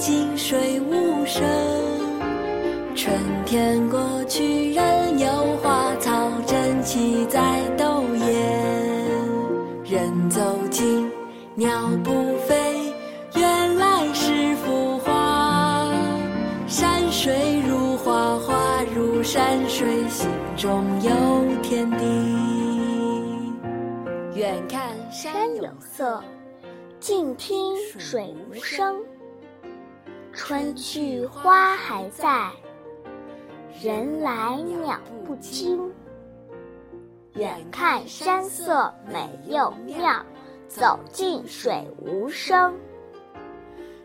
走近水无声。春天过去，人有花草，争奇在斗艳。人走近，鸟不飞，原来是幅画。山水如画，画如山水，心中有天地。远看山有色，近听水无声。春去花还在，人来鸟不惊。远看山色美又妙，走近水无声。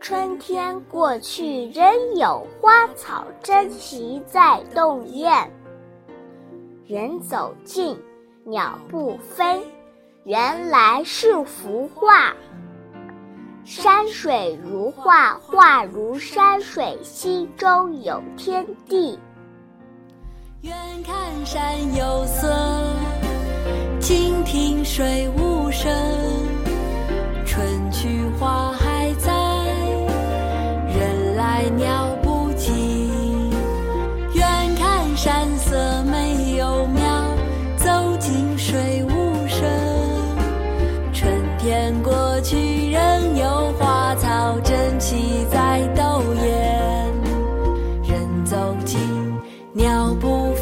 春天过去，仍有花草争奇在动艳。人走近，鸟不飞，原来是幅画。山水如画，画如山水，心中有天地。远看山有色，近听水无声。春去花还在，人来鸟鸟